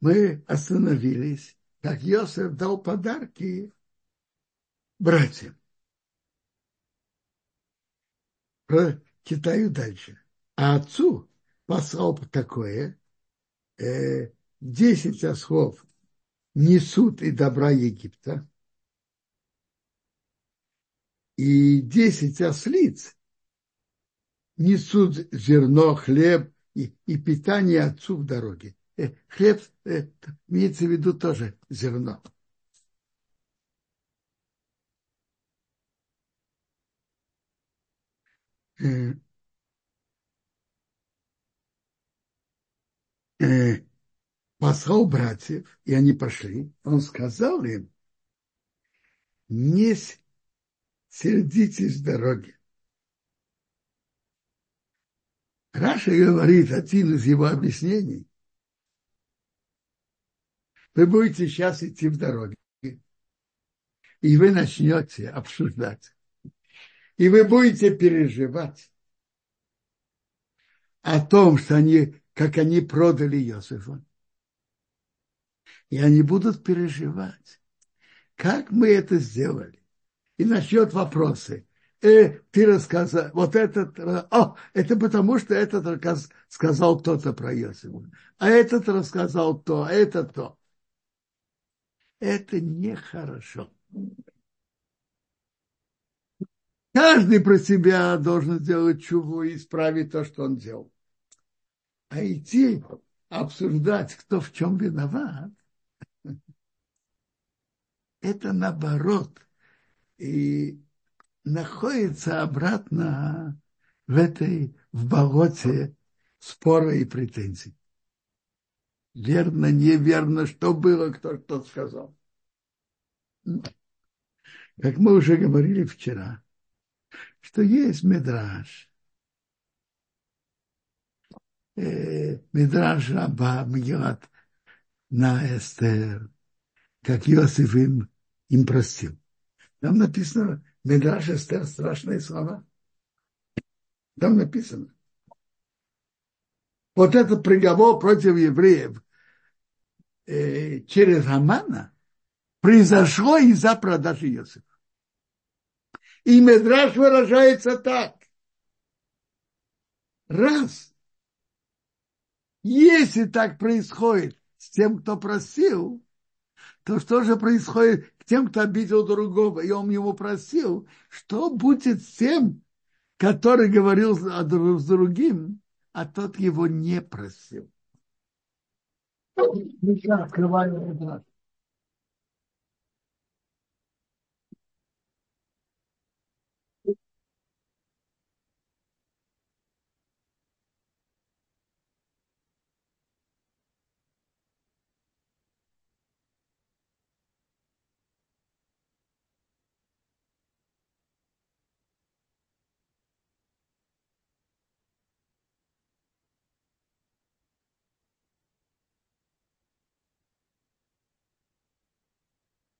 мы остановились, как Йосеф дал подарки братьям. Прочитаю дальше. А отцу послал такое, э, 10 ослов несут и добра Египта, и десять ослиц несут зерно, хлеб и, и питание отцу в дороге. Э, хлеб э, имеется в виду тоже зерно. Э, послал братьев, и они пошли. Он сказал им, не сердитесь дороги. Раша говорит, один из его объяснений, вы будете сейчас идти в дороге, и вы начнете обсуждать, и вы будете переживать о том, что они, как они продали Иосифа. И они будут переживать, как мы это сделали и начнет вопросы. Э, ты рассказал, вот этот, о, это потому, что этот сказал кто-то про Иосифа, а этот рассказал то, а это то. Это нехорошо. Каждый про себя должен сделать чуву и исправить то, что он делал. А идти обсуждать, кто в чем виноват, это наоборот – и находится обратно в этой, в болоте спора и претензий. Верно, неверно, что было, кто что сказал. Как мы уже говорили вчера, что есть медраж, э, медраж Раба Мегилат на Эстер, как Иосиф им, им простил. Там написано, Медраж Эстер, страшные слова. Там написано. Вот этот приговор против евреев э, через Амана произошло из-за продажи Иосифа. И Медраж выражается так. Раз. Если так происходит с тем, кто просил, то что же происходит к тем, кто обидел другого, и он ему просил, что будет с тем, который говорил с другим, а тот его не просил. Открываем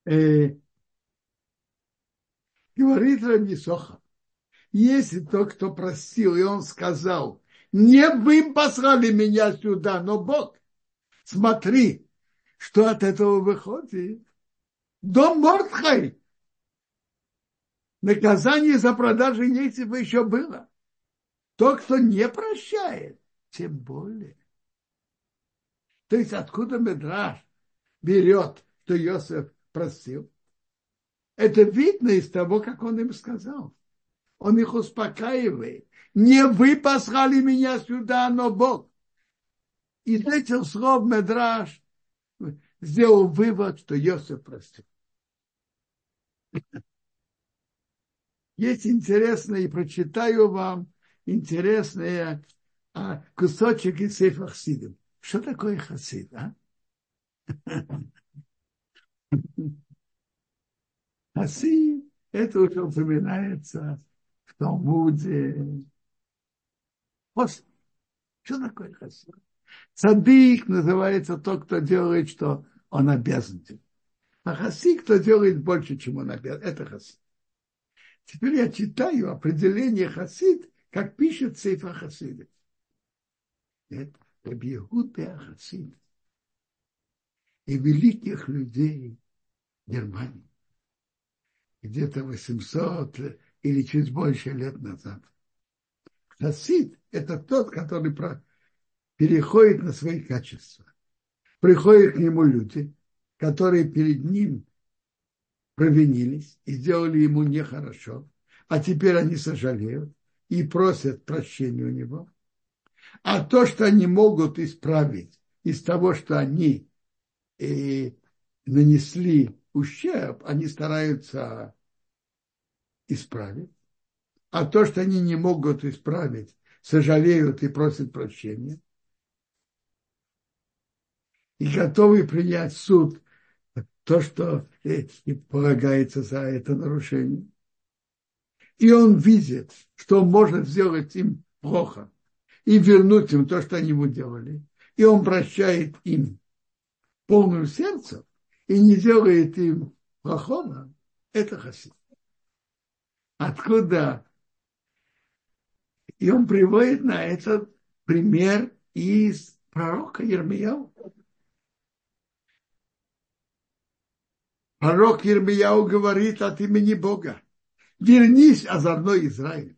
э, говорит Рамисоха, если тот, кто просил, и он сказал, не вы послали меня сюда, но Бог, смотри, что от этого выходит. Дом Мортхай. Наказание за продажу Ейцева еще было. Тот, кто не прощает, тем более. То есть откуда Медраж берет, что Йосеф просил. Это видно из того, как он им сказал. Он их успокаивает. Не вы послали меня сюда, но Бог. Из этих слов Медраж сделал вывод, что Йосиф простил. Есть интересное, и прочитаю вам интересное а, кусочек из Сейфа Хасидим. Что такое Хасид, а? Хасид, это уже упоминается в Талмуде. После. Что такое хасид? Садик называется тот, кто делает, что он обязан делать. А хасид, кто делает больше, чем он обязан. Это хасид. Теперь я читаю определение хасид, как пишет Сейфа Хасида. Это Рабиегуд Хасид. И великих людей Германии. Где-то 800 или чуть больше лет назад. Хасид – это тот, который переходит на свои качества. Приходят к нему люди, которые перед ним провинились и сделали ему нехорошо, а теперь они сожалеют и просят прощения у него. А то, что они могут исправить из того, что они э, нанесли ущерб, они стараются исправить. А то, что они не могут исправить, сожалеют и просят прощения. И готовы принять суд то, что э, полагается за это нарушение. И он видит, что может сделать им плохо и вернуть им то, что они ему делали. И он прощает им полным сердцем и не делает им плохого. Это хасид. Откуда? И он приводит на этот пример из пророка Ермияу. Пророк Ермияу говорит от имени Бога. Вернись, озорной Израиль.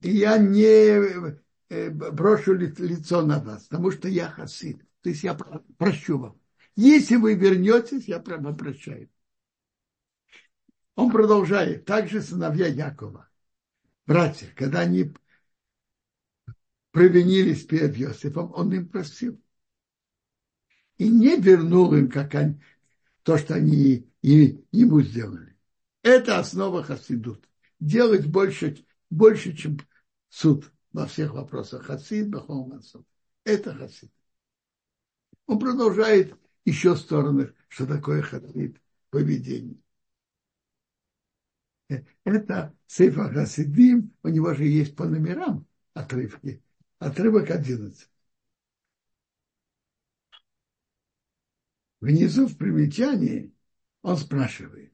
И я не э, брошу лицо на вас, потому что я хасид. То есть я прощу вам. Если вы вернетесь, я прямо прощаю. Он продолжает. Также сыновья Якова, братья, когда они провинились перед Иосифом, он им простил. И не вернул им, как они, то, что они ему сделали. Это основа хасидут. Делать больше, больше, чем суд во всех вопросах. Хасид, бахом, Это хасид. Он продолжает еще стороны, что такое хасид поведение. Это Сейфа Хасидим, у него же есть по номерам отрывки. Отрывок 11. Внизу в примечании он спрашивает,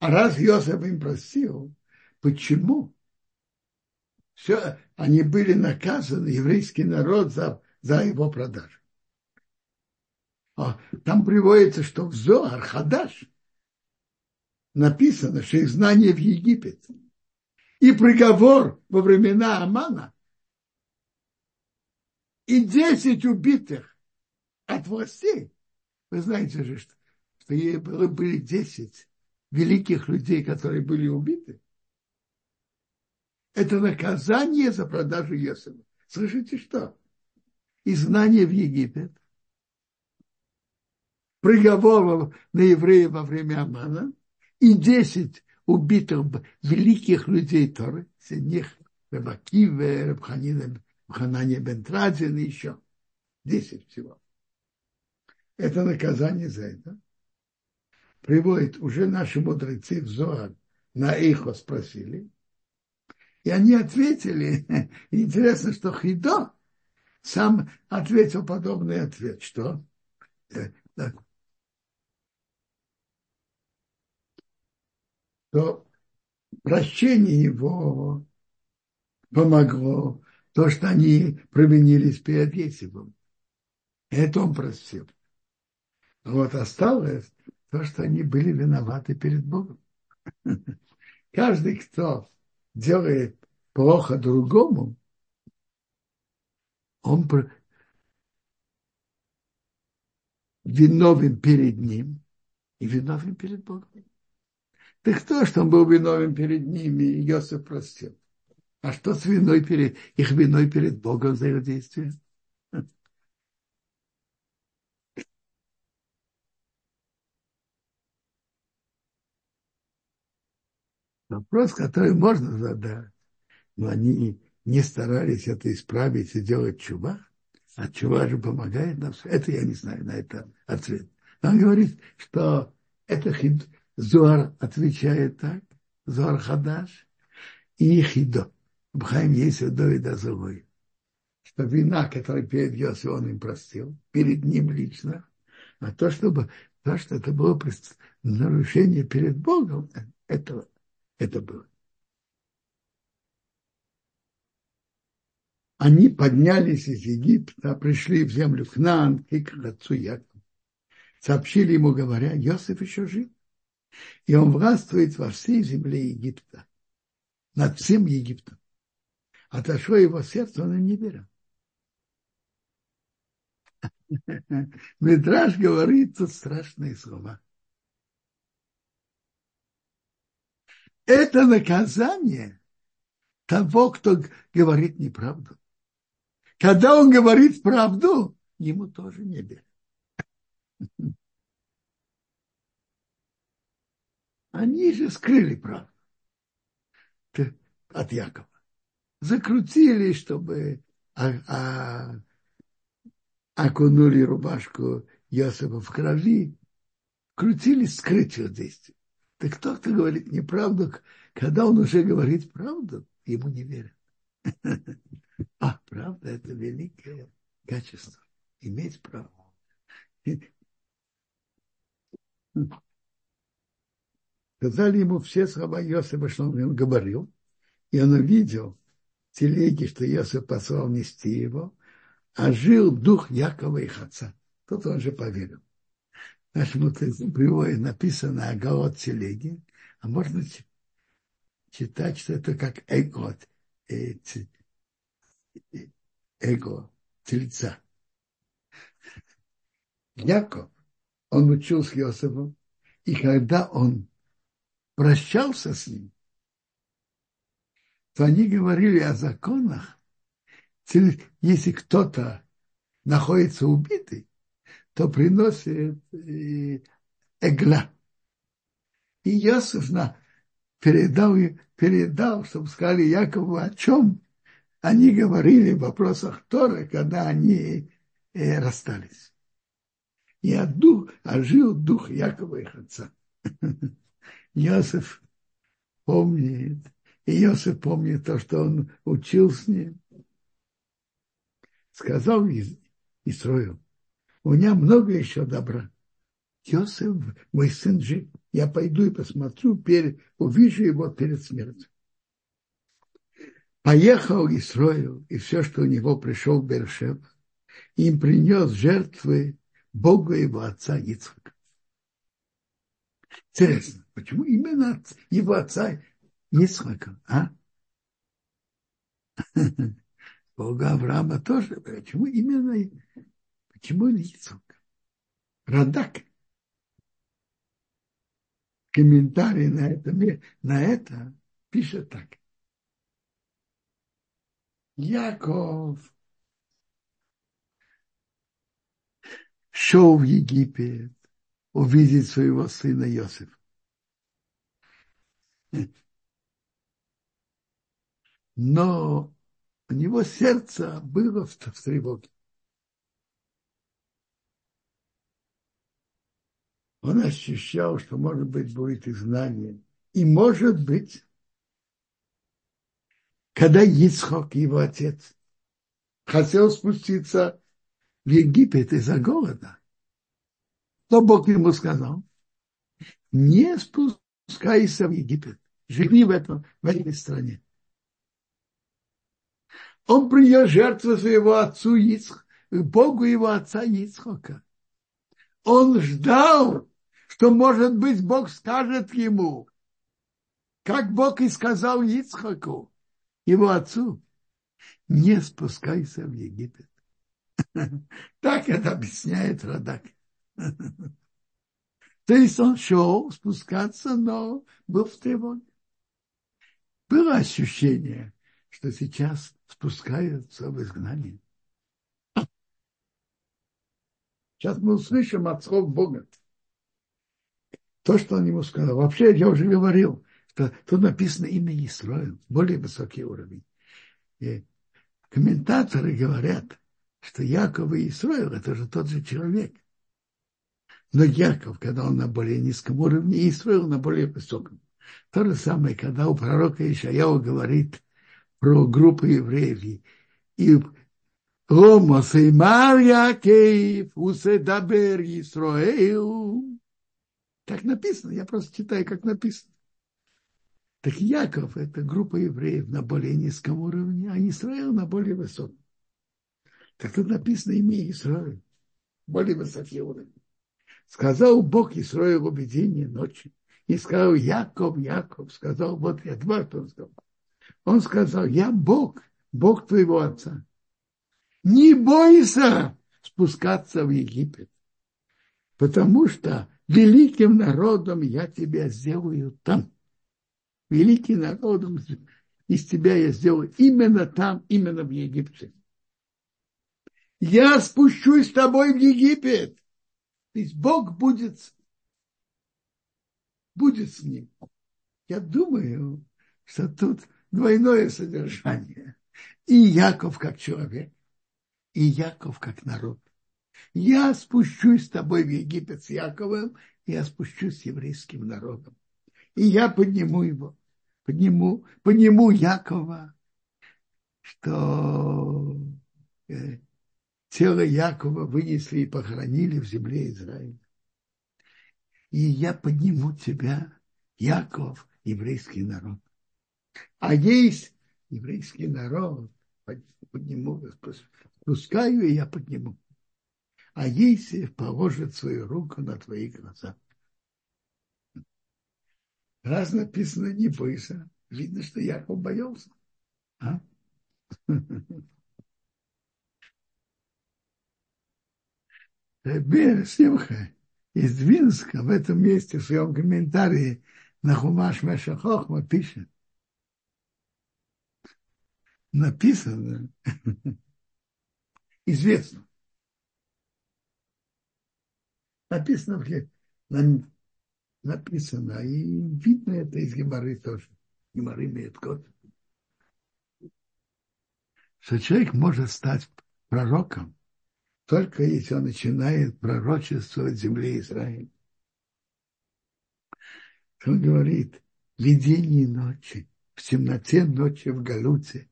а раз Йосиф им простил, почему все, они были наказаны, еврейский народ, за, за его продажу? А, там приводится, что в Зоар Хадаш написано, что их знание в Египет и приговор во времена Амана и десять убитых от властей вы знаете же, что, что были 10 великих людей, которые были убиты. Это наказание за продажу Йосифа. Слышите что? Изгнание в Египет, приговор на евреев во время Амана и 10 убитых великих людей Торы, среди них Рабакиве, Рабханина, Ханане Бентрадзин и еще. Десять всего это наказание за это. Приводит уже наши мудрецы в Зоар на Ихо спросили. И они ответили, интересно, что Хидо сам ответил подобный ответ, что что прощение его помогло то, что они провинились перед Есипом. Это он простил. Вот осталось то, что они были виноваты перед Богом. Каждый, кто делает плохо другому, он виновен перед ним и виновен перед Богом. Так кто, что он был виновен перед ними, и Иосиф простил? А что с виной перед, их виной перед Богом за их действия? Вопрос, который можно задать, но они не старались это исправить и делать чува, а чува же помогает нам. Это я не знаю на это ответ. Он говорит, что это хид... Зуар отвечает так, Зуар Хадаш и Хидо. Бхайм есть и Дазовой. Что вина, которую перед Йоси он им простил, перед ним лично, а то, чтобы, то что это было нарушение перед Богом, этого это было. Они поднялись из Египта, пришли в землю Кнаан и к отцу Якову. сообщили ему, говоря, Иосиф еще жив. И он властвует во всей земле Египта, над всем Египтом. Отошло его сердце, он им не верил. Медраж говорит тут страшные слова. Это наказание того, кто говорит неправду. Когда он говорит правду, ему тоже не верят. Они же скрыли правду от Якова. Закрутили, чтобы а, а, окунули рубашку Йосифа в крови, крутили скрыть его действие. Так кто-то говорит неправду, когда он уже говорит правду, ему не верят. А, правда, это великое качество. Иметь право. Сказали ему все слова Йосифа, что он говорил, и он увидел телеги, что Йосиф послал нести его, а жил дух Якова и отца. Тут он же поверил. Наш приводит написано Агаот телеги, а можно читать, что это как эгот, э, эго, тельца. Яков, он учил с Иосифом, и когда он прощался с ним, то они говорили о законах. Если кто-то находится убитый, то приносит эгла. И Иосиф на, передал, передал, чтобы сказали Якову, о чем они говорили в вопросах Торы, когда они э, расстались. И от дух, ожил дух Якова их отца. Иосиф помнит, и Иосиф помнит то, что он учил с ним. Сказал Исроил, у меня много еще добра. Иосиф, мой сын жив, я пойду и посмотрю, перед, увижу его перед смертью. Поехал Исроил, и все, что у него пришел в Бершев, им принес жертвы Богу его отца Ицхака. Интересно, почему именно его отца Ицхака, а? Бога Авраама тоже. Почему именно, почему Ицхак? Радак. Комментарий на это, на это пишет так. Яков шел в Египет увидеть своего сына Иосифа. Но у него сердце было в, тревоге. Он ощущал, что, может быть, будет изгнание. И, может быть, когда Ицхок, его отец, хотел спуститься в Египет из-за голода, то Бог ему сказал, не спускайся в Египет, живи в, этом, в этой стране. Он принес жертву своего отцу Ицх, Богу его отца Ицхока. Он ждал, что, может быть, Бог скажет ему, как Бог и сказал Ицхаку, его отцу, не спускайся в Египет. Так это объясняет Радак. То есть он шел спускаться, но был в тревоге. Было ощущение, что сейчас спускаются в изгнание. Сейчас мы услышим от слов Бога. То, что он ему сказал. Вообще, я уже говорил, что тут написано имя Исраил, более высокий уровень. И комментаторы говорят, что Яков и Исраил – это же тот же человек. Но Яков, когда он на более низком уровне, и Исраил на более высоком. То же самое, когда у пророка Ишаяу говорит про группу евреев. И Лома Сеймар Якеев, Уседабер Исраил. Так написано, я просто читаю, как написано. Так Яков – это группа евреев на более низком уровне, а Израиль на более высоком. Так тут написано имя Израиль, более высокий уровень. Сказал Бог Исроилу в видении ночи. И сказал, Яков, Яков, сказал, вот я дважды он сказал. Он сказал, я Бог, Бог твоего отца. Не бойся спускаться в Египет, потому что великим народом я тебя сделаю там. Великим народом из тебя я сделаю именно там, именно в Египте. Я спущусь с тобой в Египет. То есть Бог будет, будет с ним. Я думаю, что тут двойное содержание. И Яков как человек, и Яков как народ. Я спущусь с тобой в Египет с Яковом, и я спущусь с еврейским народом. И я подниму его, подниму, подниму Якова, что э, тело Якова вынесли и похоронили в земле Израиля. И я подниму тебя, Яков, еврейский народ. А есть еврейский народ, подниму, спускаю, и я подниму. А Есев положит свою руку на твои глаза. Раз написано не бойся, видно, что Яков боялся. А? Ребер Симха из Двинска в этом месте в своем комментарии на Хумаш Мешахохма пишет, написано, известно, написано, написано, и видно это из Геморы тоже. Геморы имеет код. Что человек может стать пророком, только если он начинает пророчествовать земле Израиля. Он говорит, видение ночи, в темноте ночи в Галуте,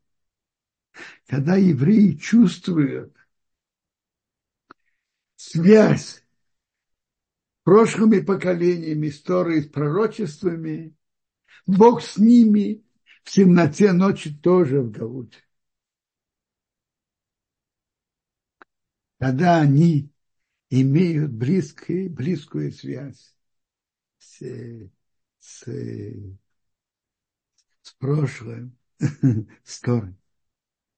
когда евреи чувствуют связь прошлыми поколениями, историей, с пророчествами, Бог с ними в темноте ночи тоже в Галуте. Когда они имеют близкую, близкую связь с, с, с прошлым, стороной.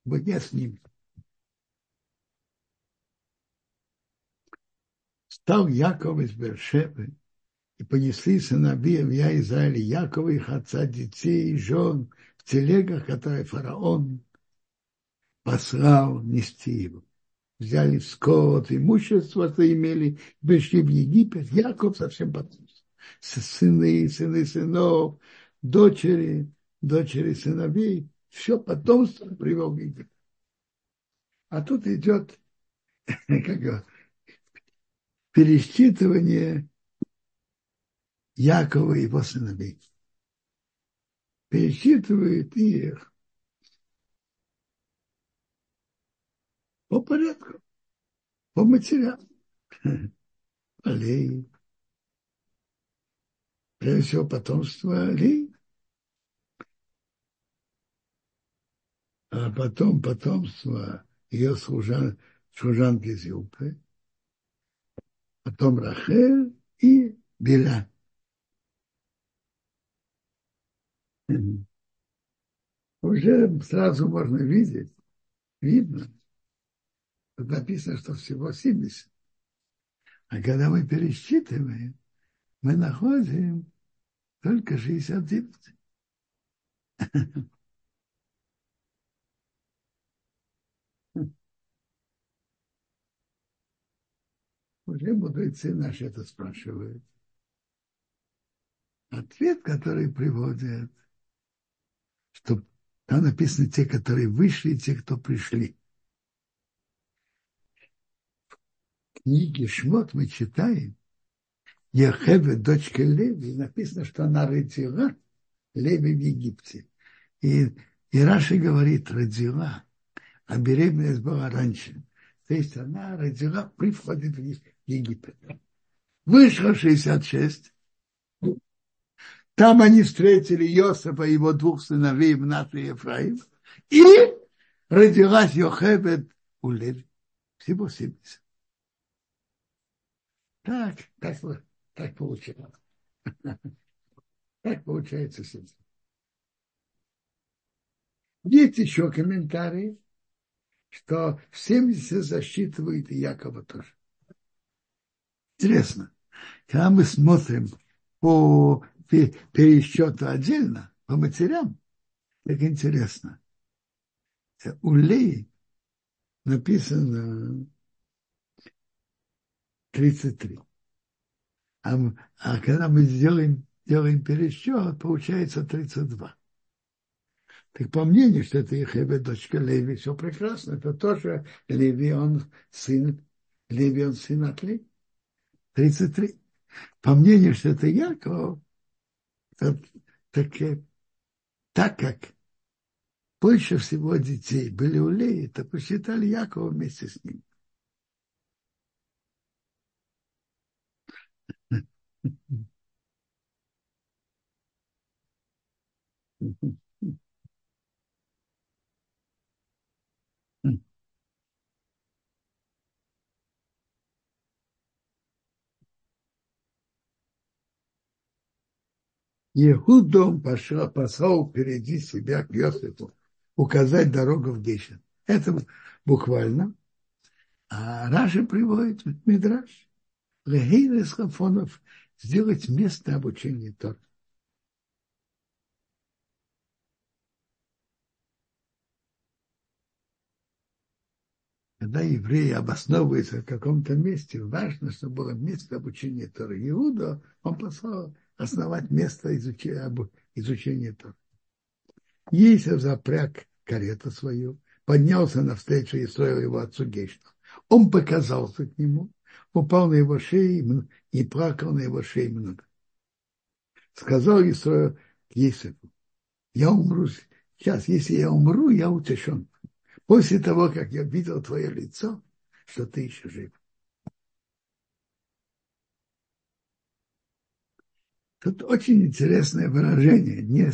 Будь я с ним. Стал Яков из Бершевы, и понесли сыновья я Израиля Якова, их отца, детей, жен, в телегах, которые фараон послал нести его. Взяли скот, имущество, что имели, пришли в Египет. Яков совсем потом. Сыны, сыны сынов, дочери, дочери сыновей, все потомство привел в Египет. А тут идет как пересчитывание Якова и его сыновей. Пересчитывает их по порядку, по материалу. Алей. Прежде всего, потомство Алей. а потом потомство ее служан, служанки Зилпы, потом Рахель и Беля. Уже сразу можно видеть, видно, тут написано, что всего 70. А когда мы пересчитываем, мы находим только 69. Уже мудрецы наши это спрашивают. Ответ, который приводят, что там написано те, которые вышли, и те, кто пришли. В книге Шмот мы читаем, Ехеве, дочка Леви, написано, что она родила Леви в Египте. И, и Раши говорит, родила, а беременность была раньше. То есть она родила при входе в Египет. Вышло 66. Там они встретили Йосифа и его двух сыновей в нашей Ефраим. И родилась Йохебет у Леви. Всего 70. Так, так, так получается. Так получается этим. Есть еще комментарии, что в 70 засчитывает и Якова тоже. Интересно, когда мы смотрим по пересчету отдельно, по матерям, так интересно. У Леи написано 33. А, а когда мы сделаем, делаем пересчет, получается 32. Так по мнению, что это Ехебе, дочка Леви, все прекрасно. Это тоже Леви, он сын, Леви, он сын от Леви. 33. По мнению, что это Яков, так, так, так как больше всего детей были у Леи, то посчитали Якова вместе с ним. Ехудом пошел, послал впереди себя к Йосифу указать дорогу в Гешен. Это буквально. А Раша приводит в Мидраш. Легейн Хафонов сделать место обучения Тор. Когда евреи обосновываются в каком-то месте, важно, чтобы было место обучения Тора. Иуда, он послал основать место изучения, изучения Тора. Если запряг карету свою, поднялся навстречу и строил его отцу Гешну. Он показался к нему, упал на его шею и плакал на его шее много. Сказал Исраил к Есифу, я умру сейчас, если я умру, я утешен. После того, как я видел твое лицо, что ты еще жив. Тут очень интересное выражение, не,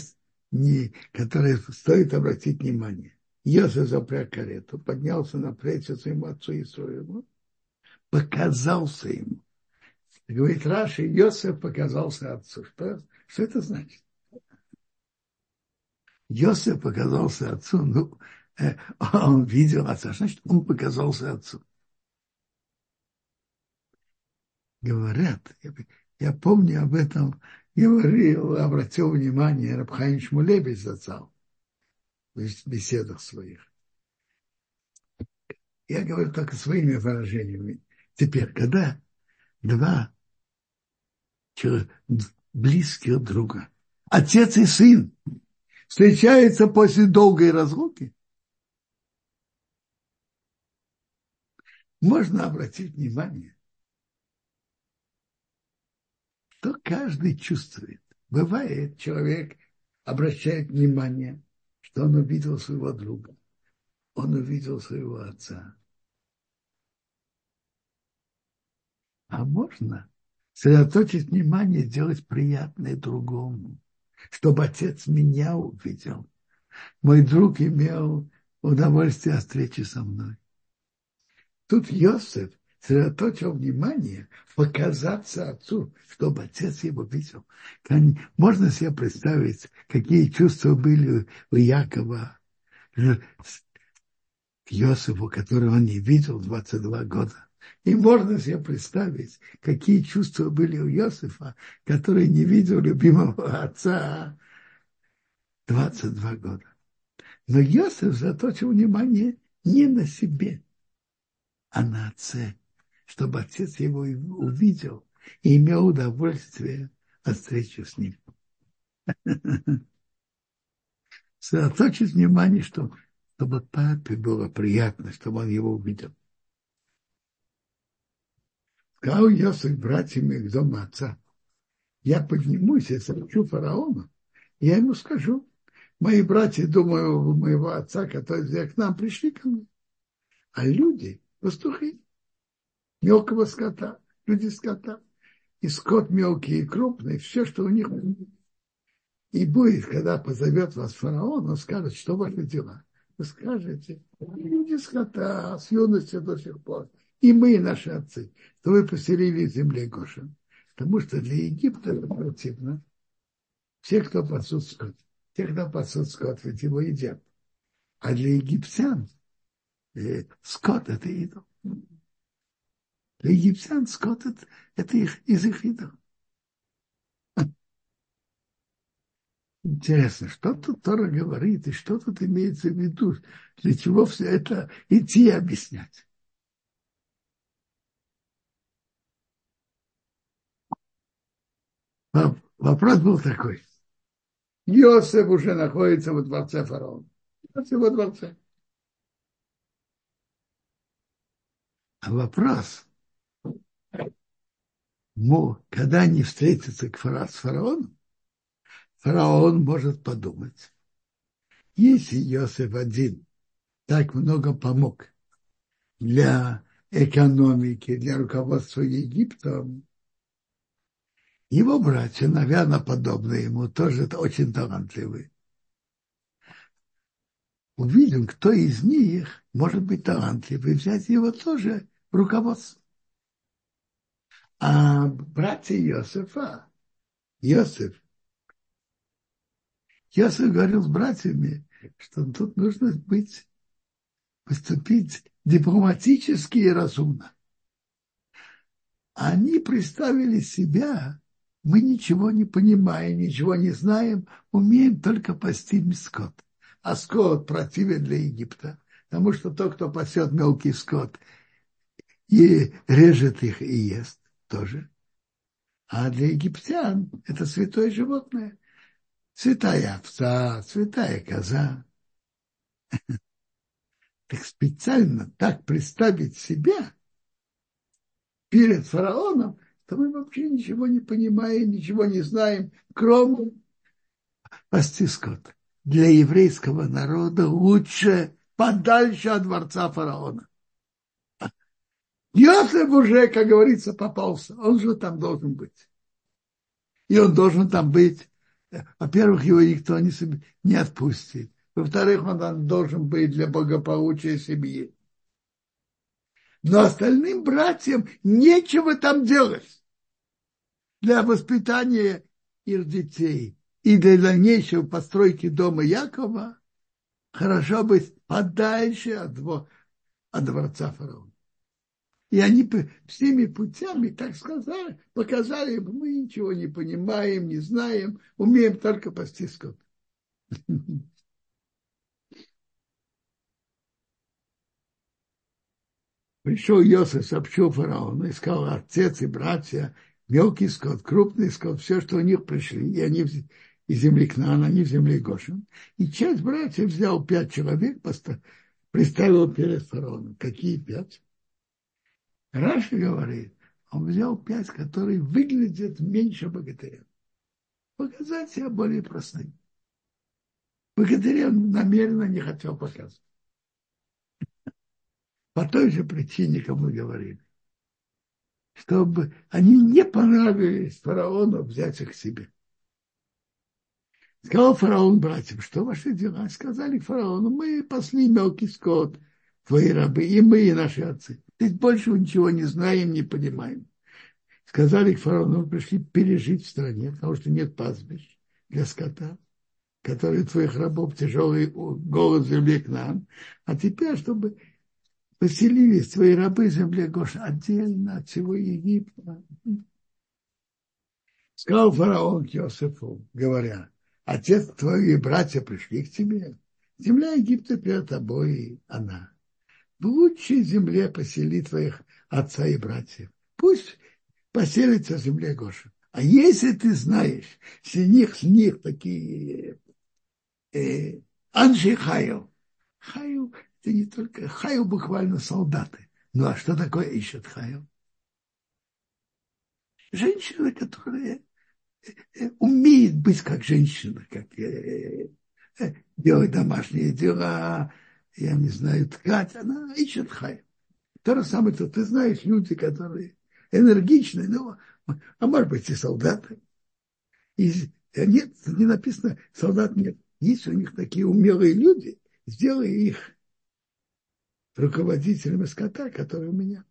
не, которое стоит обратить внимание. Йосиф запряг карету, поднялся на плечи своему отцу и своему, показался ему. Говорит Раши, Йосиф показался отцу. Что, что это значит? Йосиф показался отцу, ну, э, он видел отца, значит, он показался отцу. Говорят, я, помню об этом, говорил, обратил внимание Рабхаим Шмулебец зацал в беседах своих. Я говорю только своими выражениями. Теперь, когда два близких друга, отец и сын, встречаются после долгой разлуки, можно обратить внимание, что каждый чувствует. Бывает, человек обращает внимание, что он увидел своего друга, он увидел своего отца, А можно сосредоточить внимание, сделать приятное другому, чтобы отец меня увидел. Мой друг имел удовольствие от встречи со мной. Тут Йосеф сосредоточил внимание показаться отцу, чтобы отец его видел. Можно себе представить, какие чувства были у Якова к Йосифу, которого он не видел 22 года. И можно себе представить, какие чувства были у Иосифа, который не видел любимого отца 22 года. Но Иосиф заточил внимание не на себе, а на отце, чтобы отец его увидел и имел удовольствие от встречи с ним. Сосредоточить внимание, что, чтобы папе было приятно, чтобы он его увидел. Сказал Йосиф братьям из дома отца, я поднимусь и сообщу фараону, я ему скажу, мои братья, думаю, моего отца, которые к нам пришли ко мне, а люди, пастухи, мелкого скота, люди скота, и скот мелкий и крупный, все, что у них. И будет, когда позовет вас фараон, он скажет, что ваши дела. Вы скажете, люди скота с юности до сих пор и мы, и наши отцы, что вы поселились в земле Гошин. Потому что для Египта это противно. Все, кто пасут скот, те, кто пасут скот, ведь его едят. А для египтян э, скот – это идол. Для египтян скот это, их, из их идол. Интересно, что тут Тора говорит, и что тут имеется в виду, для чего все это идти объяснять. Вопрос был такой. Йосеф уже находится во дворце фараона. Во дворце. А вопрос, когда они встретятся с фараоном, фараон может подумать, если Йосеф один так много помог для экономики, для руководства Египтом, его братья, наверное, подобные ему, тоже очень талантливые. Увидим, кто из них может быть талантливый, взять его тоже в руководство. А братья Иосифа, Иосиф, Иосиф говорил с братьями, что тут нужно быть, поступить дипломатически и разумно. Они представили себя мы ничего не понимаем, ничего не знаем, умеем только пасти скот. А скот противен для Египта, потому что тот, кто пасет мелкий скот, и режет их и ест тоже. А для египтян это святое животное. Святая овца, святая коза. Так специально так представить себя перед фараоном, то мы вообще ничего не понимаем, ничего не знаем, кроме пасти скот. Для еврейского народа лучше подальше от дворца фараона. Йосеф уже, как говорится, попался. Он же там должен быть. И он должен там быть. Во-первых, его никто не, не отпустит. Во-вторых, он там должен быть для благополучия семьи. Но остальным братьям нечего там делать для воспитания их детей и для дальнейшей постройки дома Якова хорошо быть подальше от, от дворца фараона. И они всеми путями, так сказали, показали, мы ничего не понимаем, не знаем, умеем только пасти скот. Пришел Йосиф, сообщил фараону, и сказал, отец и братья мелкий скот, крупный скот, все, что у них пришли, и они из земли Кнаана, они в земле Гошин. И часть братьев взял пять человек, представил перед фараоном. Какие пять? Раши говорит, он взял пять, которые выглядят меньше богатыря. Показать себя более простым. Богатыря намеренно не хотел показывать. По той же причине, как мы говорили чтобы они не понравились фараону взять их себе. Сказал фараон братьям, что ваши дела? Сказали фараону, мы пасли мелкий скот, твои рабы, и мы, и наши отцы. Ведь больше ничего не знаем, не понимаем. Сказали к фараону, мы пришли пережить в стране, потому что нет пастбищ для скота, которые твоих рабов тяжелый голод в земле к нам. А теперь, чтобы поселились твои рабы в земле Гош отдельно от всего Египта. Сказал фараон к Иосифу, говоря, отец твои братья пришли к тебе. Земля Египта перед тобой она. В лучшей земле посели твоих отца и братьев. Пусть поселится в земле Гоша. А если ты знаешь, среди них, с них такие э, Анши Хаю. Хаю это не только хаю буквально солдаты. Ну а что такое ищет хаю? Женщина, которая э, э, умеет быть как женщина, как э, делать домашние дела, я не знаю, ткать, она ищет хай. То же самое, что ты знаешь, люди, которые энергичные, ну, а может быть и солдаты. И нет, не написано, солдат нет. Есть у них такие умелые люди, сделай их руководителями скота, который у меня.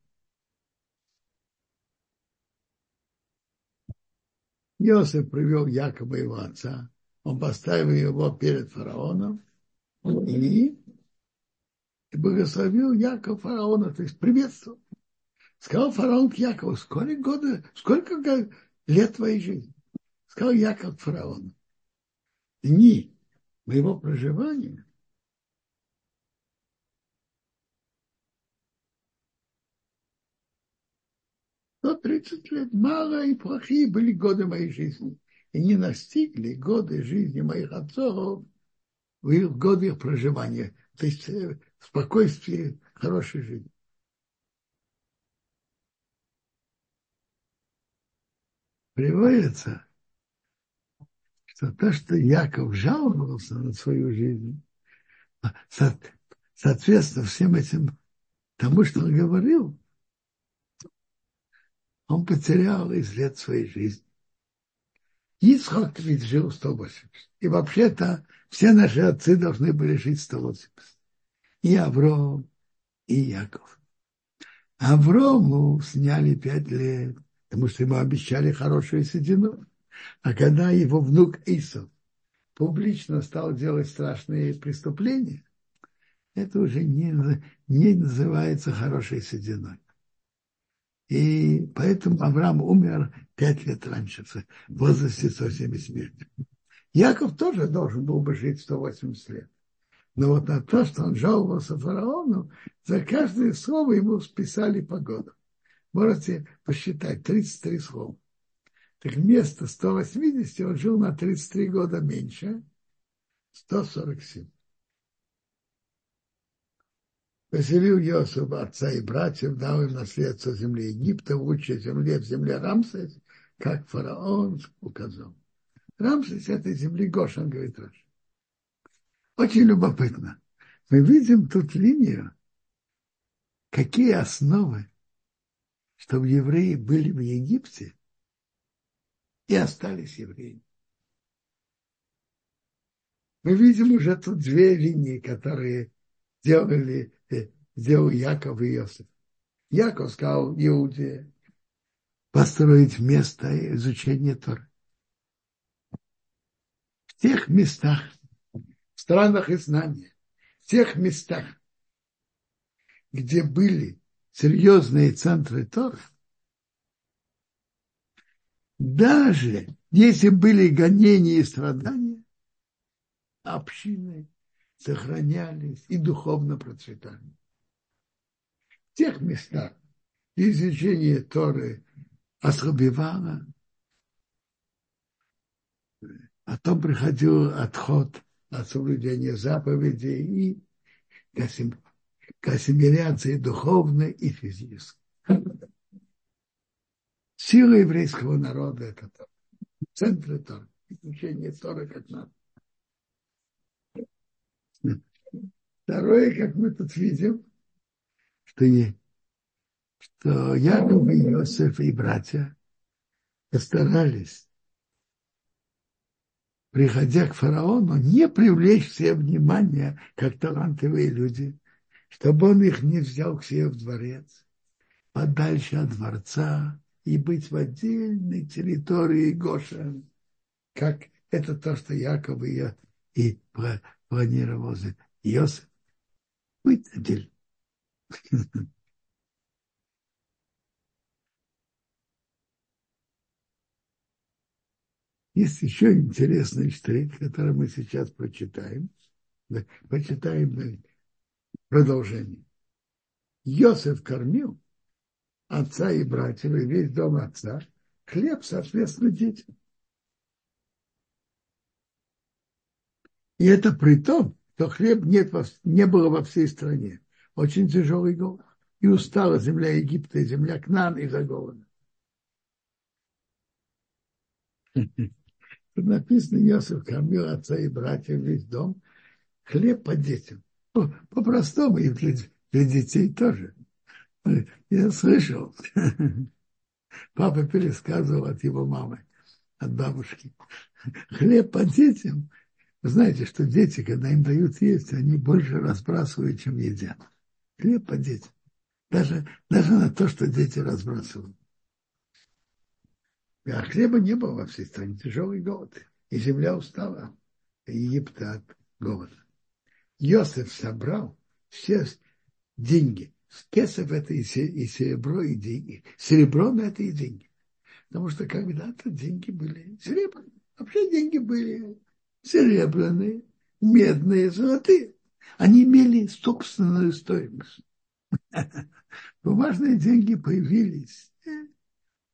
Иосиф привел якобы его отца, он поставил его перед фараоном, и благословил Якова фараона, то есть приветствовал. Сказал фараон к Якову, сколько года, сколько лет твоей жизни? Сказал Яков фараону, дни моего проживания 130 лет, мало и плохие были годы моей жизни. И не настигли годы жизни моих отцов в их годы их проживания. То есть спокойствие, хорошей жизни. Приводится, что то, что Яков жаловался на свою жизнь, соответственно всем этим тому, что он говорил, он потерял из лет своей жизни. Исхак ведь жил 180. И вообще-то все наши отцы должны были жить 180. И Авром, и Яков. Аврому сняли пять лет, потому что ему обещали хорошую седину. А когда его внук Исов публично стал делать страшные преступления, это уже не, не называется хорошей сединой. И поэтому Авраам умер пять лет раньше, в возрасте 170 лет. Яков тоже должен был бы жить 180 лет. Но вот на то, что он жаловался фараону, за каждое слово ему списали погоду. Можете посчитать, 33 слова. Так вместо 180 он жил на 33 года меньше, 147 поселил Иосиф отца и братьев, дал им наследство земли Египта, в лучшей земле, в земле Рамсес, как фараон указал. Рамсес этой земли Гошан, говорит Раш. Очень любопытно. Мы видим тут линию, какие основы, чтобы евреи были в Египте и остались евреями. Мы видим уже тут две линии, которые делали, э, сделал Яков и Иосиф. Яков сказал Иуде построить место изучения Торы. В тех местах, в странах и знания, в тех местах, где были серьезные центры Торы, даже если были гонения и страдания, общины сохранялись и духовно процветали. В тех местах изучение Торы ослабевало, потом приходил отход от соблюдения заповедей и к ассимиляции духовной и физической. Сила еврейского народа – это центр Торы, изучение Торы как надо. Второе, как мы тут видим, что, не, что Яков и Иосиф и братья постарались, приходя к фараону, не привлечь все внимание, как талантливые люди, чтобы он их не взял к себе в дворец, подальше от дворца и быть в отдельной территории Гошен, как это то, что Яков и, и планировал Иосиф быть отдельно. Есть еще интересный штрих, который мы сейчас прочитаем. Почитаем продолжение. Иосиф кормил отца и братьев, и весь дом отца, хлеб, соответственно, детям. И это при том, что хлеб нет, не было во всей стране. Очень тяжелый голод. И устала земля Египта и земля Кнан из-за голода. Написано, Иосиф кормил отца и братьев весь дом. Хлеб по детям. По-простому и для, для детей тоже. Я слышал, папа пересказывал от его мамы, от бабушки. Хлеб по детям вы знаете, что дети, когда им дают есть, они больше разбрасывают, чем едят. Хлеб по детям. Даже, даже на то, что дети разбрасывают. А хлеба не было во всей стране, тяжелый голод. И земля устала. Египта от голода. Йосеф собрал все деньги. Кесов это и серебро, и деньги. Серебро это и деньги. Потому что когда-то деньги были серебряные. Вообще деньги были серебряные, медные, золотые. Они имели собственную стоимость. Бумажные деньги появились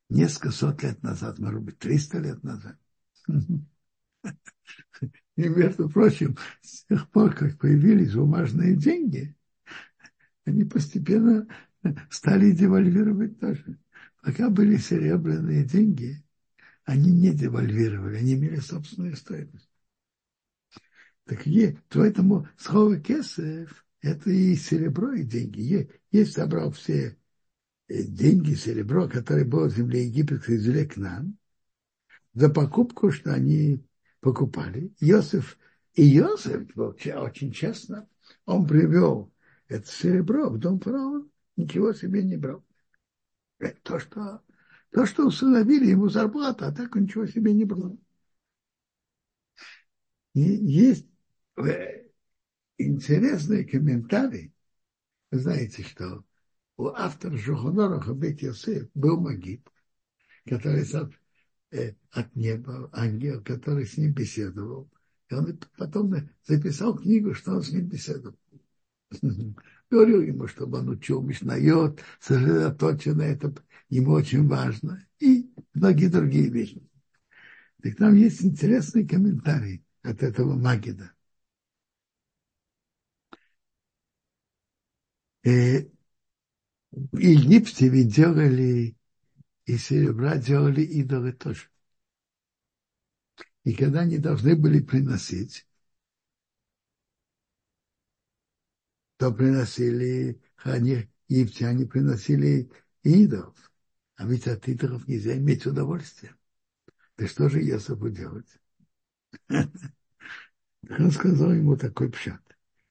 несколько сот лет назад, может быть, триста лет назад. И, между прочим, с тех пор, как появились бумажные деньги, они постепенно стали девальвировать тоже. Пока были серебряные деньги, они не девальвировали, они имели собственную стоимость. Так есть, поэтому слово кесов – это и серебро, и деньги. Есть собрал все деньги, серебро, которые было в земле египетской, извели к нам, за покупку, что они покупали. Иосиф, и Иосиф был очень честно, он привел это серебро в дом фараона, ничего себе не брал. Это то, что, то, что установили ему зарплату, а так он ничего себе не брал. И есть э, интересный комментарий. Вы знаете, что у автора Жухонора Хабет Йосеф был Магид, который Э, от неба ангел, который с ним беседовал. И он потом записал книгу, что он с ним беседовал. Говорил ему, чтобы он учил Мишнает, сосредоточенно это ему очень важно. И многие другие вещи. Так там есть интересный комментарий от этого Магида. Э, в Египте ведь делали и серебра делали идолы тоже. И когда они должны были приносить, то приносили, они, египтяне приносили идолов. А ведь от идолов нельзя иметь удовольствие. Да что же Йосифу делать? Он сказал ему такой пшат.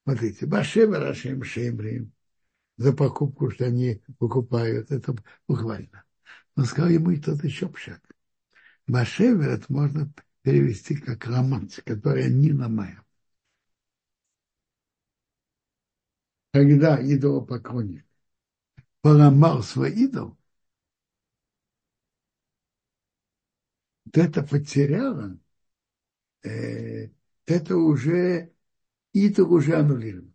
Смотрите, Башева Рашем Шемрим за покупку, что они покупают, это буквально. Он сказал ему и тот еще пшат. Башевер можно перевести как романс, который они ломают. Когда идолопоклонник поломал свой идол, то это потеряло, э, это уже, идол уже аннулирован.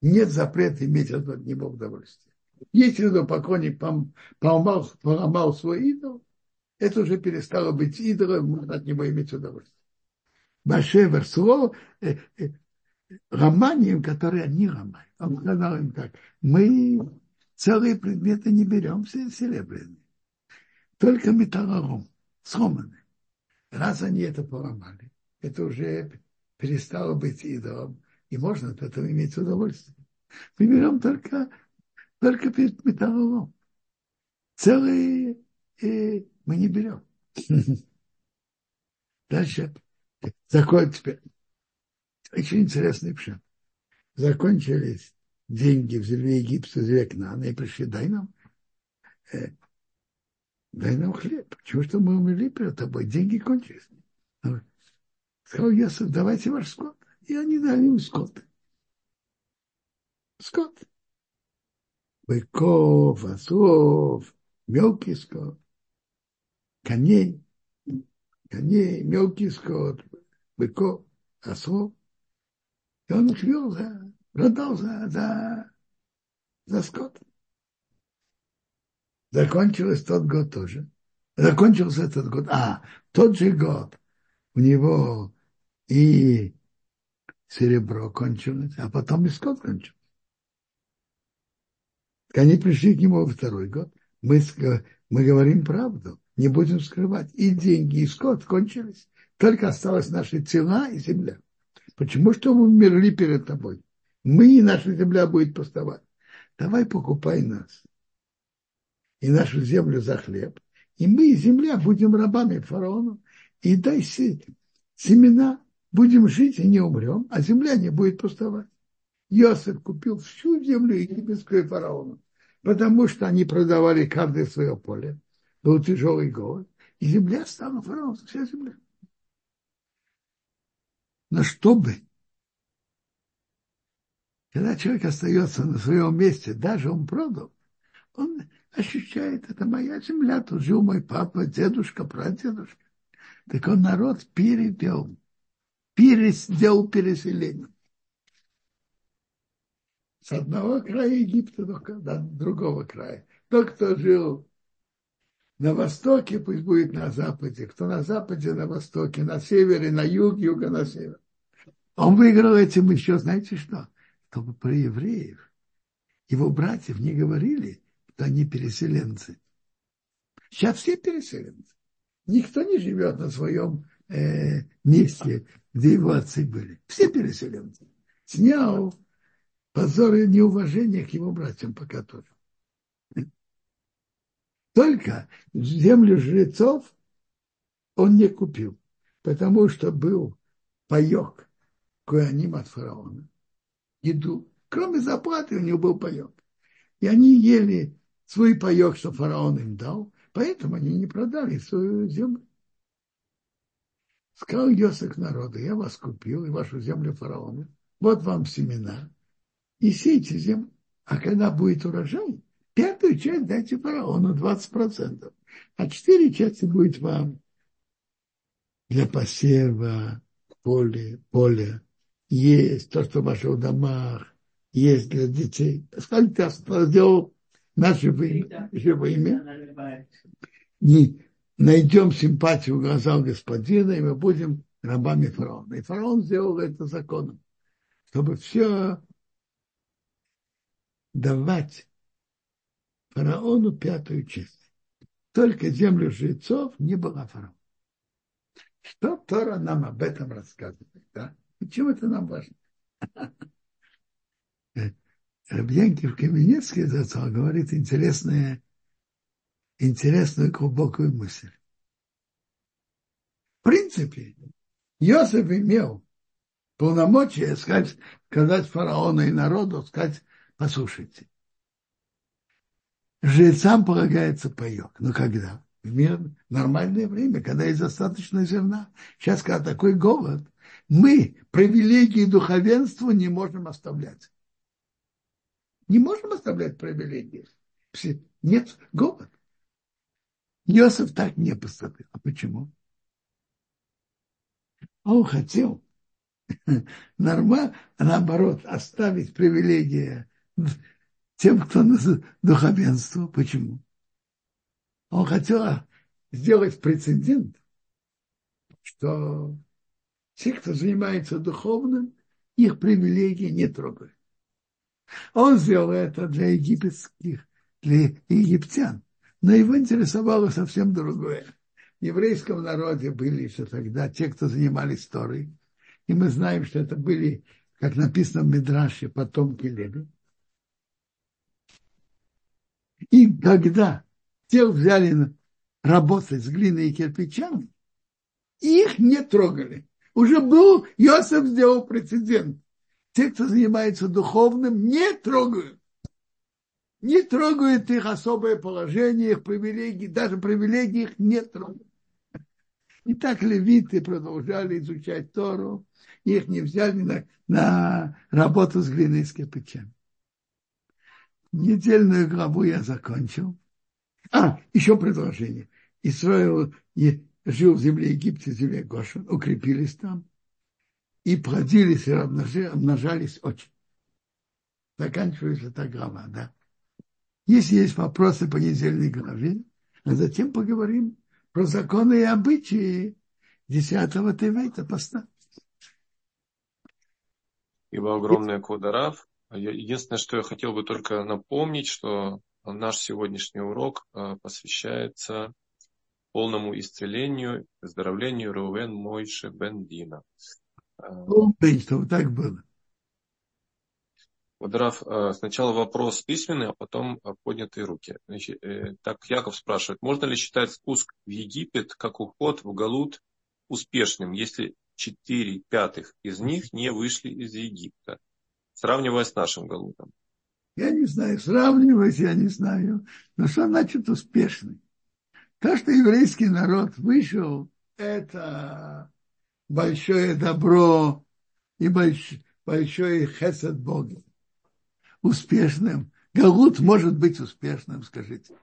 Нет запрета иметь от него удовольствие. Если идолопоклонник поломал, поломал свой идол, это уже перестало быть идолом, можно от него иметь удовольствие. Башевер слово э, э, романием, которые они ромают. Он сказал им так, мы целые предметы не берем, все серебряные. Только металлолом, сломанный. Раз они это поломали, это уже перестало быть идолом, и можно от этого иметь удовольствие. Мы берем только только перед металлолом. Целые э, мы не берем. Дальше. Закон теперь. Очень интересный пшат. Закончились деньги в земле Египта, в земле Кнана, и пришли, дай нам, э, дай нам хлеб. Почему что мы умерли перед тобой? Деньги кончились. Сказал Йосиф, давайте ваш скот. И они дали ему скот. Скот быков, осов, мелкий скот, коней, коней, мелкий скот, быков, осов. И он их вел за, продал за, за, за скот. Закончился тот год тоже. Закончился этот год. А, тот же год у него и серебро кончилось, а потом и скот кончился. Они пришли к нему во второй год. Мы, мы говорим правду, не будем скрывать. И деньги, и скот кончились. Только осталась наши тела и земля. Почему что мы умерли перед тобой? Мы и наша земля будет пустовать. Давай покупай нас и нашу землю за хлеб. И мы, и земля, будем рабами фараону. И дай семена, будем жить и не умрем, а земля не будет пустовать. Йосиф купил всю землю египетскую фараону, потому что они продавали каждое свое поле. Был тяжелый голод. И земля стала фараоном, вся земля. Но чтобы, когда человек остается на своем месте, даже он продал, он ощущает, это моя земля, тут жил мой папа, дедушка, прадедушка. Так он народ перевел, перес, сделал переселение. С одного края Египта до другого края. Тот, кто жил на востоке, пусть будет на западе. Кто на западе, на востоке, на севере, на юге, юга на север. Он выиграл этим еще, знаете что? Чтобы про евреев, его братьев не говорили, что они переселенцы. Сейчас все переселенцы. Никто не живет на своем э, месте, где его отцы были. Все переселенцы. Снял позор и неуважение к его братьям пока тоже. Только землю жрецов он не купил, потому что был паек Куаним от фараона. Еду. Кроме зарплаты у него был паек. И они ели свой паек, что фараон им дал, поэтому они не продали свою землю. Сказал Йосиф народу, я вас купил и вашу землю фараона. Вот вам семена. И сейте землю. А когда будет урожай, пятую часть дайте фараону, 20%. А четыре части будет вам для посева, поле, поле, есть то, что в ваших домах, есть для детей. Сказали, ты сделал наше имя. Не найдем симпатию в глазах господина, и мы будем рабами фараона. И фараон сделал это законом, чтобы все давать фараону пятую часть. Только землю жрецов не была фараон. Что Тора нам об этом рассказывает? Да? Почему это нам важно? Рабьянкив Каменецкий зацал говорит интересное, интересную глубокую мысль. В принципе, Йосиф имел полномочия сказать, сказать фараону и народу, сказать, послушайте, жрецам полагается паек. Но когда? В мир нормальное время, когда есть достаточно зерна. Сейчас, когда такой голод, мы привилегии духовенства не можем оставлять. Не можем оставлять привилегии. Нет голод. Иосиф так не поступил. А почему? Он хотел нормально, наоборот, оставить привилегии тем, кто на духовенство. Почему? Он хотел сделать прецедент, что те, кто занимается духовным, их привилегии не трогают. Он сделал это для египетских, для египтян. Но его интересовало совсем другое. В еврейском народе были еще тогда те, кто занимались историей. И мы знаем, что это были, как написано в Мидраше, потомки Леви. И когда тех взяли работать с глиной и кирпичами, их не трогали. Уже был, Иосиф сделал прецедент. Те, кто занимается духовным, не трогают. Не трогают их особое положение, их привилегии, даже привилегии их не трогают. И так левиты продолжали изучать Тору, их не взяли на, на работу с глиной и с кирпичами. Недельную главу я закончил. А, еще предложение. Израиль жил в земле Египта, в земле Гошин, укрепились там и плодились и обнажались очень. Заканчивается эта глава, да. Если есть вопросы по недельной главе, а затем поговорим про законы и обычаи 10 Тевейта поста. Ибо огромное Квадарав. Единственное, что я хотел бы только напомнить, что наш сегодняшний урок э, посвящается полному исцелению, выздоровлению Рувен Мойше Бендина. Помнить, чтобы так было. Раф, э, сначала вопрос письменный, а потом поднятые руки. Э, так Яков спрашивает, можно ли считать спуск в Египет как уход в Галут успешным, если четыре пятых из них не вышли из Египта, сравнивая с нашим Галутом? Я не знаю, сравнивать я не знаю. Но что значит успешный? То, что еврейский народ вышел, это большое добро и больш, большой хесед Бога. Успешным. Галут может быть успешным, скажите.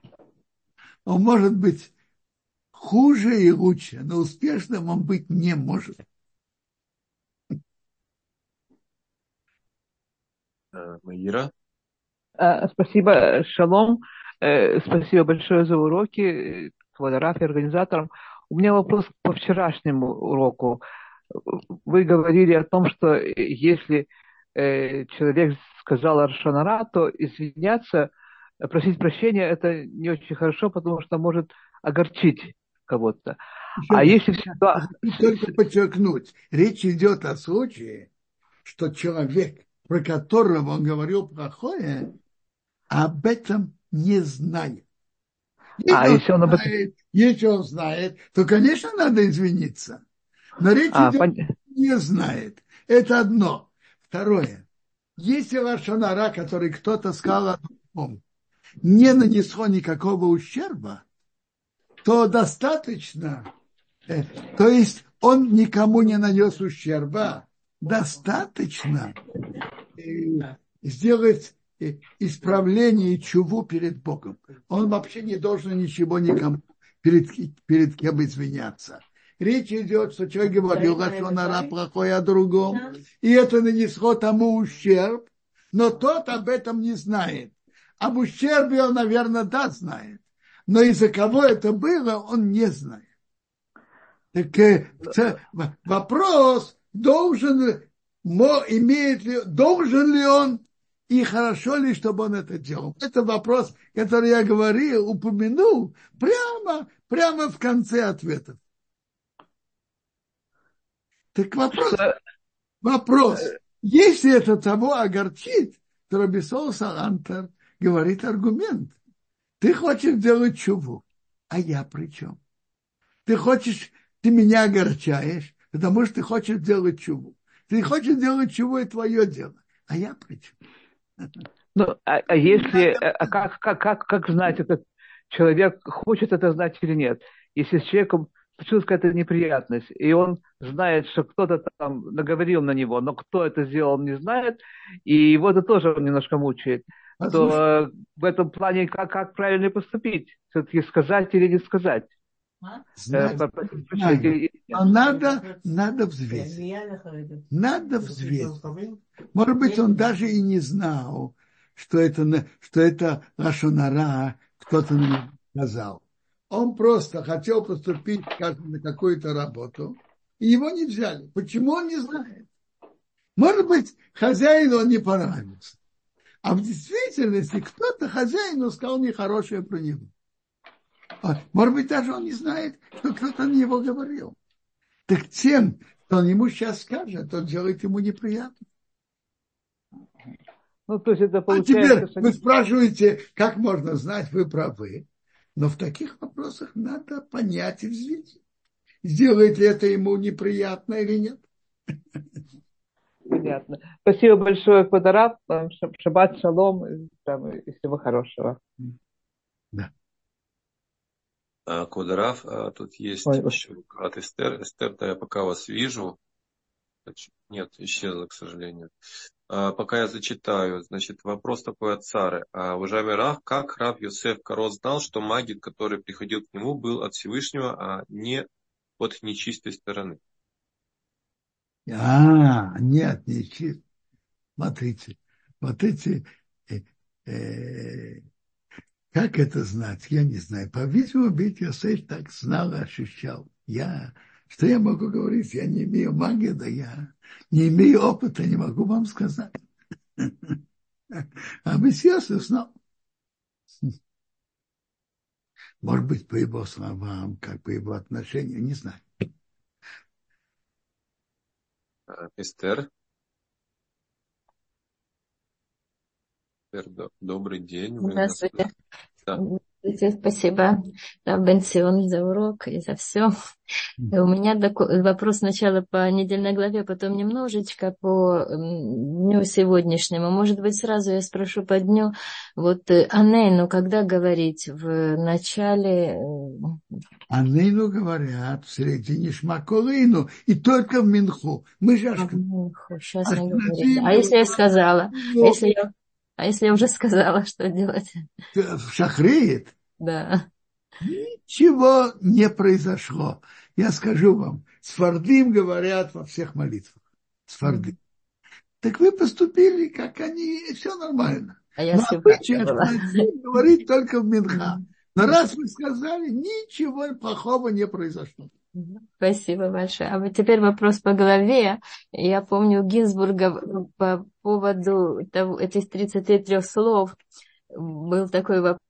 Он может быть хуже и лучше, но успешным он быть не может. Маира. Э, спасибо, Шалом. Э, спасибо большое за уроки, фотографии организаторам. У меня вопрос по вчерашнему уроку. Вы говорили о том, что если э, человек сказал Аршанара, то извиняться, просить прощения, это не очень хорошо, потому что может огорчить кого-то. А если всегда... Только подчеркнуть, речь идет о случае, что человек, про которого он говорил плохое, об этом не знает. Если, а, он, если, он знает, этом... если он знает, то, конечно, надо извиниться. Но речь а, идет, пон... не знает. Это одно. Второе. Если лошонара, который кто-то сказал о другом, не нанесло никакого ущерба, то достаточно, то есть он никому не нанес ущерба, достаточно сделать исправление и чуву перед Богом. Он вообще не должен ничего никому перед, перед кем извиняться. Речь идет, что человек говорил Лашонара плохое о другом, и это нанесло тому ущерб, но тот об этом не знает. Об ущербе он, наверное, да, знает. Но из-за кого это было, он не знает. Так э, вопрос, должен, имеет ли, должен ли он и хорошо ли, чтобы он это делал? Это вопрос, который я говорил, упомянул прямо, прямо в конце ответов. Так вопрос, вопрос, если это того огорчит, то Рабисол Салантер говорит аргумент. Ты хочешь делать чуву, а я при чем? Ты хочешь, ты меня огорчаешь, потому что ты хочешь делать чуву. Ты хочешь делать чуву, это твое дело. А я при чем? Ну, а, а если, а, а как, как, как, как знать, этот человек хочет это знать или нет? Если с человеком случилась какая-то неприятность, и он знает, что кто-то там наговорил на него, но кто это сделал, он не знает, и его это тоже немножко мучает, а то слушай, в этом плане как, как правильно поступить? Все-таки сказать или не сказать? Знать, э, но надо, надо взвесить. Надо взвесить. Может быть, он даже и не знал, что это, что это Лашонара кто-то сказал. Он просто хотел поступить, скажем, на какую-то работу, и его не взяли. Почему он не знает? Может быть, хозяину он не понравился. А в действительности кто-то хозяину сказал нехорошее про него. А, может быть, даже он не знает, что кто-то на него говорил. Так тем, что он ему сейчас скажет, он делает ему неприятно. Ну, то есть это получается... А теперь вы спрашиваете, как можно знать, вы правы. Но в таких вопросах надо понять и взвесить. Сделает ли это ему неприятно или нет. Понятно. Спасибо большое, Квадрат. Шаббат шалом и всего хорошего. Да. А, а, тут есть Ой, еще от Эстер. Эстер, да, я пока вас вижу. Нет, исчезла, к сожалению. А, пока я зачитаю, значит, вопрос такой от Сары. А, уважаемый Рав, как Рав Йосеф Карот знал, что магит, который приходил к нему, был от Всевышнего, а не от нечистой стороны? А, нет, нечистой. Смотрите, эти, э, э, как это знать, я не знаю. По-видимому, Бит Йосеф так знал ощущал. Я что я могу говорить? Я не имею магии, да я не имею опыта, не могу вам сказать. А Мессиас знал. Может быть, по его словам, как по его отношению, не знаю. Эстер. Эстер, добрый день. Здравствуйте. Да. Спасибо, Бенсион, за урок и за все. У меня вопрос сначала по недельной главе, потом немножечко по дню сегодняшнему. Может быть, сразу я спрошу по дню. Вот э, Анейну, когда говорить? В начале... Э, Анейну говорят в середине Шмаколейну и только в Минху. Мы же... А, Сейчас а, не а если я сказала? А если я а если я уже сказала, что делать? Шахреет? Да. Ничего не произошло. Я скажу вам, Сфардим говорят во всех молитвах. Сфардим. Mm. Так вы поступили, как они, и все нормально. А я Но обычай говорит только в Минха. Но раз вы сказали, ничего плохого не произошло. Спасибо большое. А вот теперь вопрос по голове. Я помню Гинзбурга по поводу того, этих 33 слов. Был такой вопрос,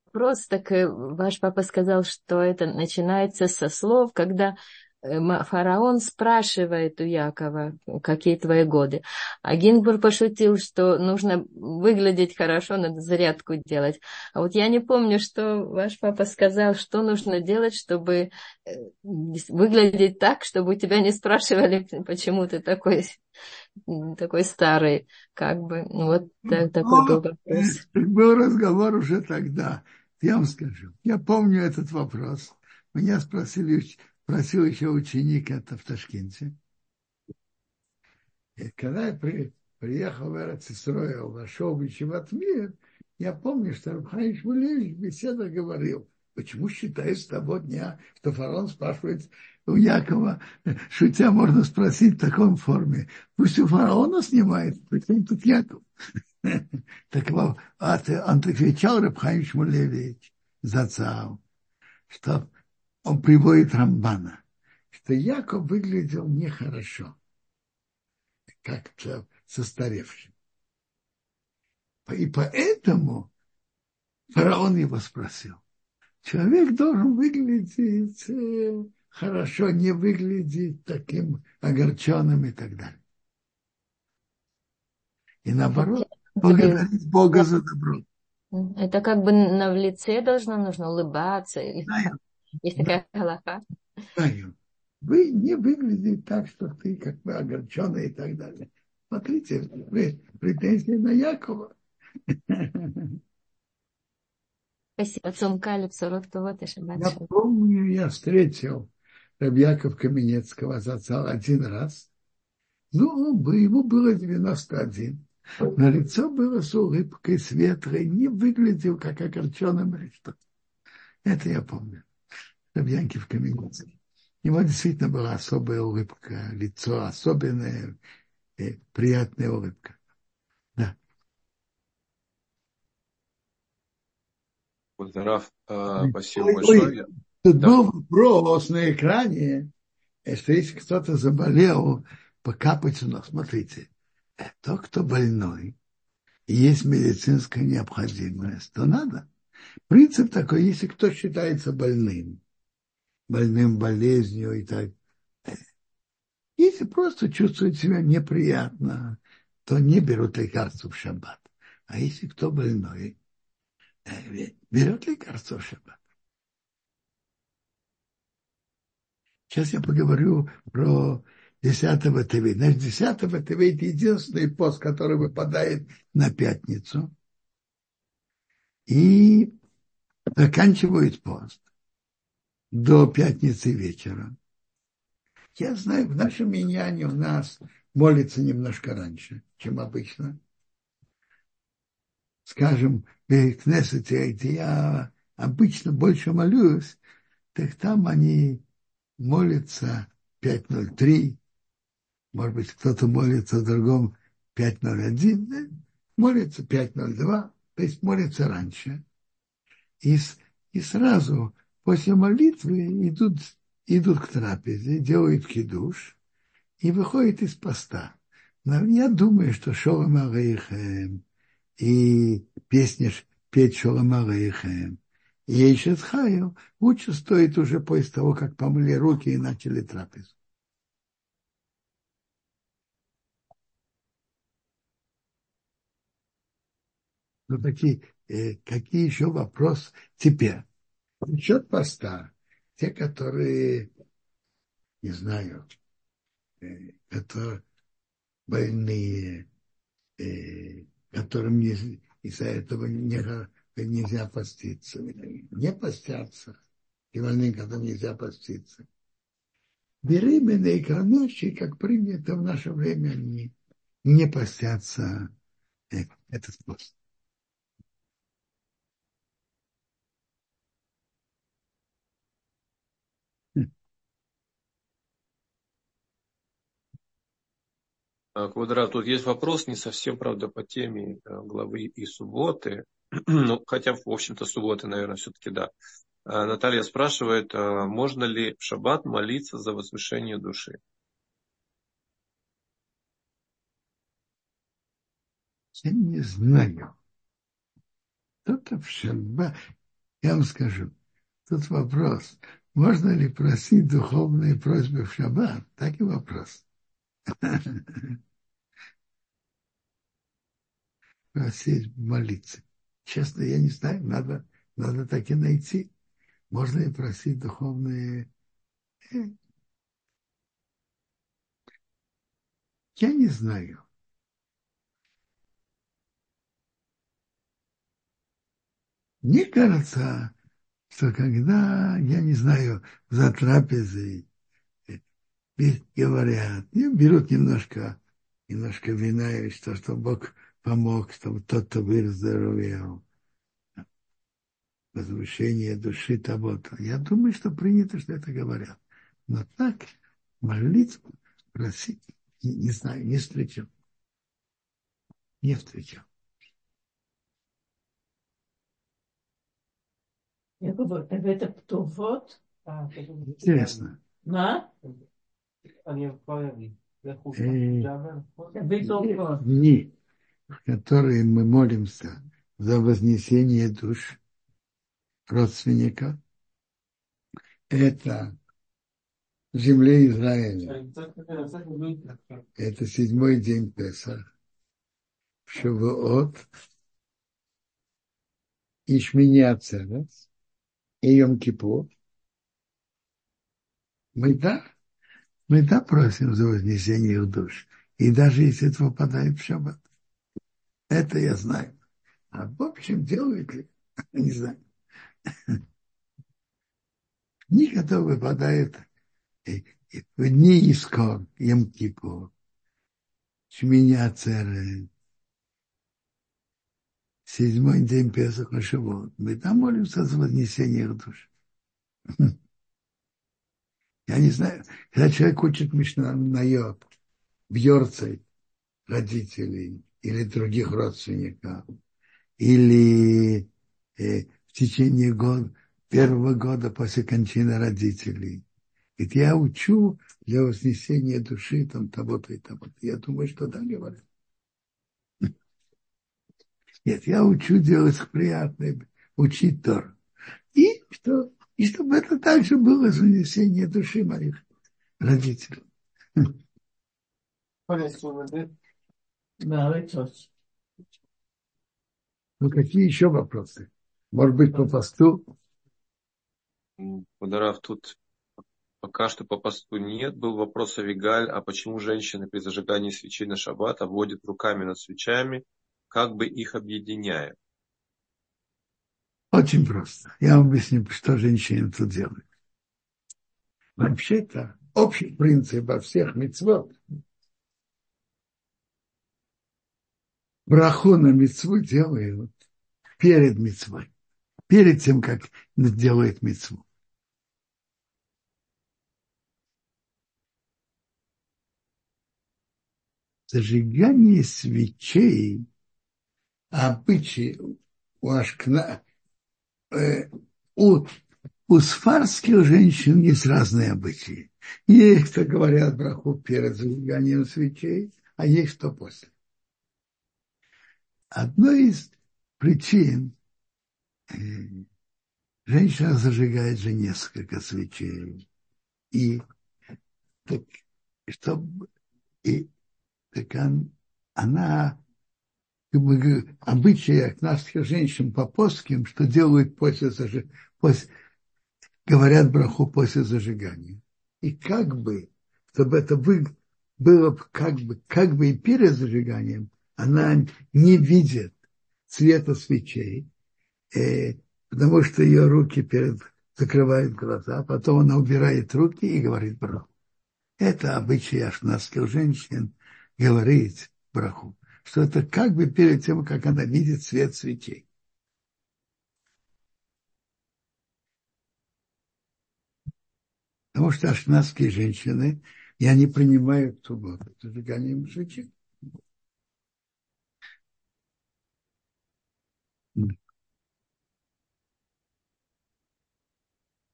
так ваш папа сказал, что это начинается со слов, когда Э, фараон спрашивает у Якова, какие твои годы. А Гинбур пошутил, что нужно выглядеть хорошо, надо зарядку делать. А вот я не помню, что ваш папа сказал, что нужно делать, чтобы э, выглядеть так, чтобы у тебя не спрашивали, почему ты такой, такой старый. Как бы, вот так, такой был вопрос. Был разговор уже тогда. Я вам скажу. Я помню этот вопрос. Меня спросили просил еще ученик это в Ташкенте. И когда я при, приехал в Эрцисроил, вошел в Ичеватмир, я помню, что Рабхай Шмулевич в говорил, почему считаешь с того дня, что фараон спрашивает у Якова, шутя можно спросить в таком форме, пусть у фараона снимает, причем тут Яков. Так он отвечал Рабхай Шмулевич зацал, что он приводит Рамбана, что Яков выглядел нехорошо, как-то состаревшим. И поэтому фараон его спросил. Человек должен выглядеть э, хорошо, не выглядеть таким огорченным и так далее. И наоборот, благодарить Бога за добро. Это как бы на лице должно нужно улыбаться. Да, есть такая галаха. Вы не выглядите так, что ты как бы огорченный и так далее. Смотрите, вы претензии на Якова. Спасибо. Отцом Калипсу, вот Я помню, я встретил Рабьяков Каменецкого зацал один раз. Ну, ему было 91. На лицо было с улыбкой светлой, не выглядел как огорченным или что. Это я помню. Янкив Каменецкий. У него действительно была особая улыбка, лицо особенное, э, приятная улыбка. Да. Раф, э, спасибо ой, большое. Ой, тут да. был вопрос на экране, что если кто-то заболел, покапать у нас. Смотрите, тот, кто больной, и есть медицинская необходимость, то надо. Принцип такой, если кто считается больным, больным болезнью и так. Если просто чувствуют себя неприятно, то не берут лекарства в шаббат. А если кто больной, э, берет лекарство в шаббат. Сейчас я поговорю про 10 ТВ. Значит, 10 ТВ это единственный пост, который выпадает на пятницу. И заканчивает пост до пятницы вечера. Я знаю, в нашем миньяне у нас молится немножко раньше, чем обычно. Скажем, в Кнессете, где я обычно больше молюсь, так там они молятся 5.03, может быть, кто-то молится другом 5.01, молится 5.02, то есть молится раньше. И, и сразу после молитвы идут, идут к трапезе, делают кидуш и выходят из поста. Но я думаю, что Шолом Алейхем и песни петь Шолом Алейхем и Ейшет Хаю лучше стоит уже после того, как помыли руки и начали трапезу. Ну, такие, э, какие еще вопросы теперь? Насчет поста, те, которые, не знаю, э, которые больные, э, которым из-за этого не, нельзя поститься, не постятся, и больным, которым нельзя поститься. Беременные и кормящие, как принято в наше время, они не постятся э, этот пост. Квадрат, тут есть вопрос, не совсем, правда, по теме э, главы и субботы. ну, хотя, в общем-то, субботы, наверное, все-таки да. А, Наталья спрашивает, а можно ли в шаббат молиться за возвышение души? Я не знаю. Кто-то в шаббат, я вам скажу, тут вопрос, можно ли просить духовные просьбы в шаббат? Так и вопрос. просить молиться. Честно, я не знаю, надо, надо так и найти. Можно и просить духовные... Я не знаю. Мне кажется, что когда, я не знаю, за трапезой э, говорят, берут немножко, немножко вина или что, что Бог помог, чтобы тот, кто выздоровел. Возвышение души того -то. Я думаю, что принято, что это говорят. Но так молитву просить, не, не знаю, не встречал. Не встречал. Я говорю, это кто вот? А, Интересно. На? Они в э, Не в которые мы молимся за вознесение душ родственника, это в земле Израиля. Это седьмой день Песах. Шавуот, Ишмини Ацерес и Йом Кипур. Мы да, мы да просим за вознесение их душ. И даже если это попадает в шаббат. Это я знаю. А в общем, делают ли? Не знаю. Дни, которые выпадают в дни Искор, Емкипур, Шминя Церет, седьмой день Песаха Шивот. Мы там молимся за вознесение душ. Я не знаю, когда человек учит Мишна на йод, бьется родителей, или других родственников, или э, в течение года, первого года после кончины родителей. Ведь я учу для вознесения души там того-то и того-то. Я думаю, что да, говорят. Нет, я учу делать приятное, учить Тор. И что? И чтобы это также было вознесение души моих родителей. Ну, какие еще вопросы? Может быть, по посту? Ну, Подарав, тут пока что по посту нет. Был вопрос о Вигаль, а почему женщины при зажигании свечей на шаббат обводят руками над свечами, как бы их объединяя? Очень просто. Я вам объясню, что женщины тут делают. Вообще-то общий принцип во всех мецвод – браху на мецву делают перед мецвой, перед тем, как делает мецву. Зажигание свечей, обычаи у Ашкна, э, у, у сфарских женщин есть разные обычаи. Есть, кто говорят браху перед зажиганием свечей, а есть, что после. Одной из причин э, женщина зажигает же несколько свечей. И так, чтобы и, так он, она как бы, обычаях наших женщин по плоским, что делают после, после говорят браху после зажигания. И как бы, чтобы это было как бы, как бы и перед зажиганием, она не видит цвета свечей, э, потому что ее руки перед, закрывают глаза, потом она убирает руки и говорит браху. Это обычай ашнадских женщин говорить браху, что это как бы перед тем, как она видит свет свечей. Потому что ашнадские женщины, и они принимают субботу, зажиганием свечей.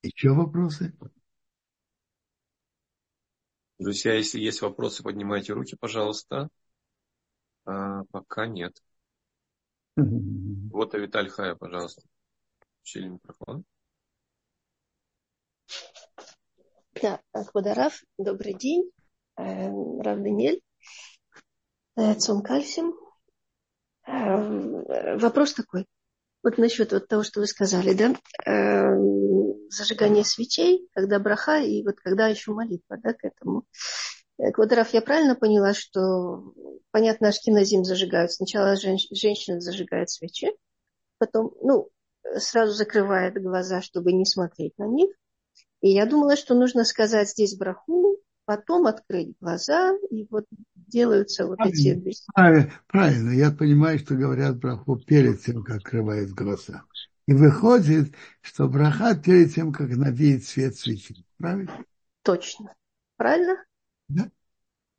Еще вопросы? Друзья, если есть вопросы, поднимайте руки, пожалуйста. А, пока нет. Вот Авиталь Хая, пожалуйста. Включили микрофон. Да, Квадараф, добрый день. Эм, Рав Даниэль. Э, Цом Кальсим. Эм, вопрос такой. Вот насчет вот того, что вы сказали, да, э, зажигание свечей, когда браха и вот когда еще молитва, да, к этому. Э, Квадраф, я правильно поняла, что, понятно, ашкиназим зажигают. Сначала жен, женщина зажигает свечи, потом, ну, сразу закрывает глаза, чтобы не смотреть на них. И я думала, что нужно сказать здесь браху, потом открыть глаза, и вот делаются вот правильно, эти... Правильно, правильно, я понимаю, что говорят браху перед тем, как открывают глаза. И выходит, что браха перед тем, как она видит свет свечи. Правильно? Точно. Правильно? Да.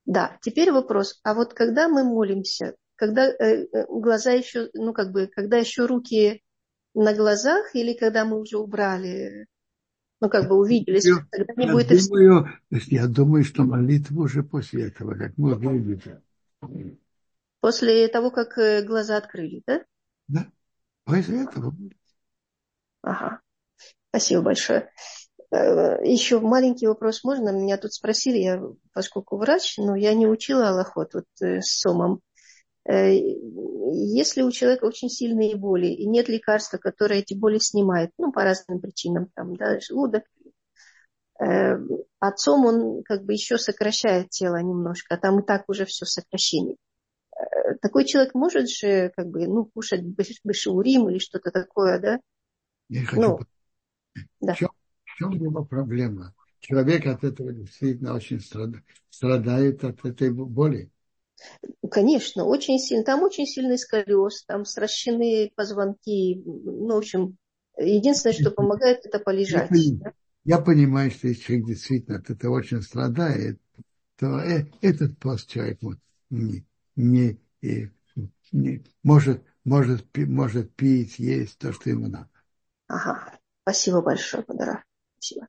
Да. Теперь вопрос. А вот когда мы молимся, когда э, э глаза еще, ну как бы, когда еще руки на глазах или когда мы уже убрали ну, как бы увиделись, я, тогда не я будет думаю, Я думаю, что молитва уже после этого, как мы увидели. После того, как э, глаза открыли, да? Да, после этого. Ага, спасибо большое. Э, Еще маленький вопрос можно? Меня тут спросили, я, поскольку врач, но я не учила Аллахот вот э, с Сомом. Если у человека очень сильные боли и нет лекарства, которое эти боли снимает, ну, по разным причинам, там, да, желудок, э, отцом он как бы еще сокращает тело немножко, а там и так уже все сокращение. Э, такой человек может же как бы, ну, кушать бешеурим или что-то такое, да? Я хочу... Ну, да. В чем, в чем его проблема? Человек от этого действительно очень страдает, страдает от этой боли. Конечно, очень сильно. Там очень сильный сколиоз, там сращены позвонки. Ну, в общем, единственное, что помогает, это полежать. Я, я понимаю, что если человек действительно от этого очень страдает, то э, этот пост человек не, не, э, не, может, может, может пить, есть то, что ему надо. Ага. Спасибо большое, Падара. Спасибо.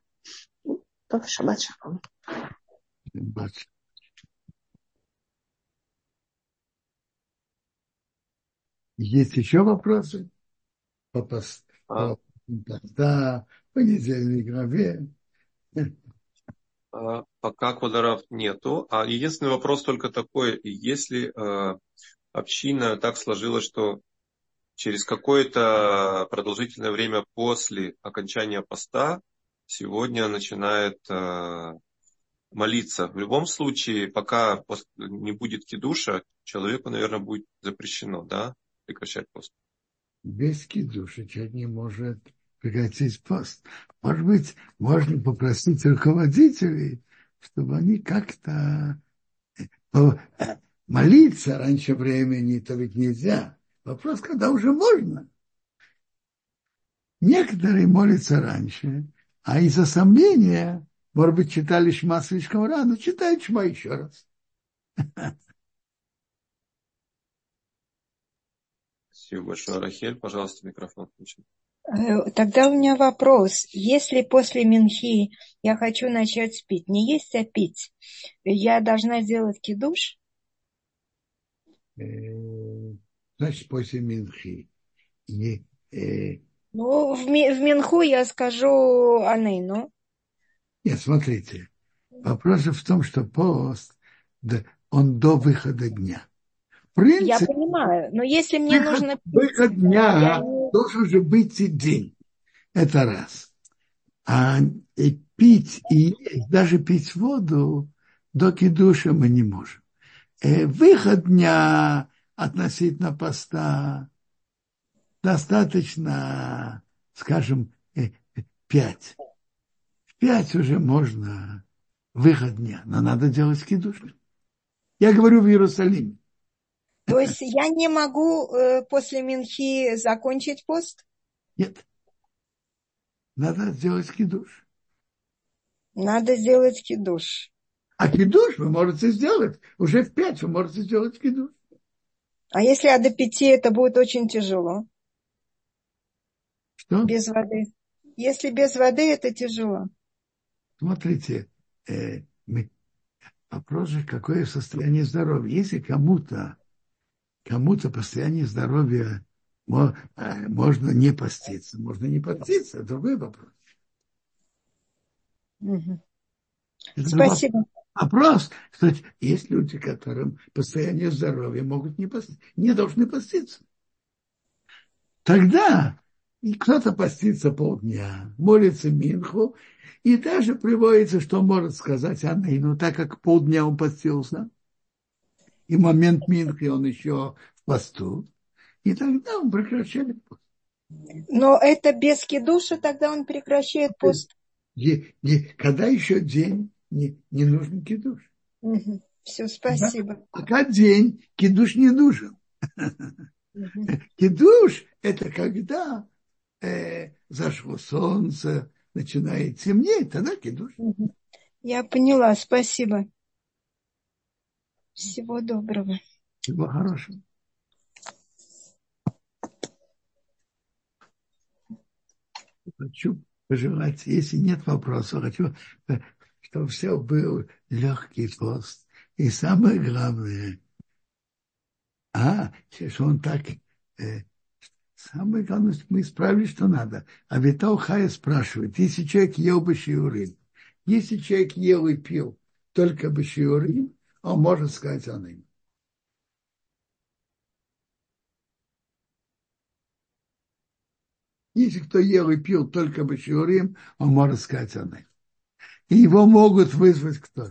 Шаббат шалом. Есть еще вопросы? По пост, а. по поста, понедельной главе. А, пока квадров нету. А единственный вопрос только такой, если э, община так сложилась, что через какое-то продолжительное время после окончания поста сегодня начинает э, молиться. В любом случае, пока не будет кидуша, человеку, наверное, будет запрещено, да? Прекращать пост? Без кидуша человек не может прекратить пост. Может быть, можно попросить руководителей, чтобы они как-то э, молиться раньше времени, то ведь нельзя. Вопрос, когда уже можно. Некоторые молятся раньше, а из-за сомнения, может быть, читали Шма слишком рано, читают Шма еще раз. Спасибо большое, Рахель. Пожалуйста, микрофон включен. Э, тогда у меня вопрос. Если после Минхи я хочу начать пить, не есть, а пить, я должна сделать кидуш? Э, значит, после Минхи. Не, э... Ну, в, в Минху я скажу Анейну. Нет, смотрите. Вопрос в том, что пост, он до выхода дня принципе, я понимаю, но если мне выход, нужно... Выход дня я... должен же быть и день. Это раз. А и пить и есть, даже пить воду до кидуша мы не можем. Э, выход дня относительно поста достаточно, скажем, э, пять. В пять уже можно выход дня, но надо делать кидуш. Я говорю в Иерусалиме. То есть я не могу э, после Минхи закончить пост? Нет. Надо сделать кидуш. Надо сделать кидуш. А кидуш вы можете сделать. Уже в пять вы можете сделать кидуш. А если а до пяти это будет очень тяжело? Что? Без воды. Если без воды, это тяжело. Смотрите, э, мы, вопрос же, какое состояние здоровья. Если кому-то кому-то по состоянию здоровья э, можно не поститься, можно не поститься, это другой вопрос. Угу. Это Спасибо. Вопрос, что есть люди, которым по состоянию здоровья могут не поститься, не должны поститься. Тогда и кто-то постится полдня, молится Минху, и даже приводится, что может сказать Анейну, так как полдня он постился, и момент Минхи он еще в посту, и тогда он прекращает пост. Но это без кидуша, тогда он прекращает пост. И, и, когда еще день, не, не нужен кидуш. Угу. Все, спасибо. Да? Пока день, кидуш не нужен. Угу. Кидуш – это когда э, зашло солнце, начинает темнеть, тогда кидуш. Угу. Я поняла, спасибо. Всего доброго. Всего хорошего. Хочу пожелать, если нет вопросов, хочу, чтобы все был легкий пост. И самое главное, а, что он так, э, самое главное, мы исправили, что надо. А Витал Хая спрашивает, если человек ел бы shiurim, если человек ел и пил только бы shiurim, он может сказать ним. Если кто ел и пил только бы shiurim, он может сказать о ним. И его могут вызвать кто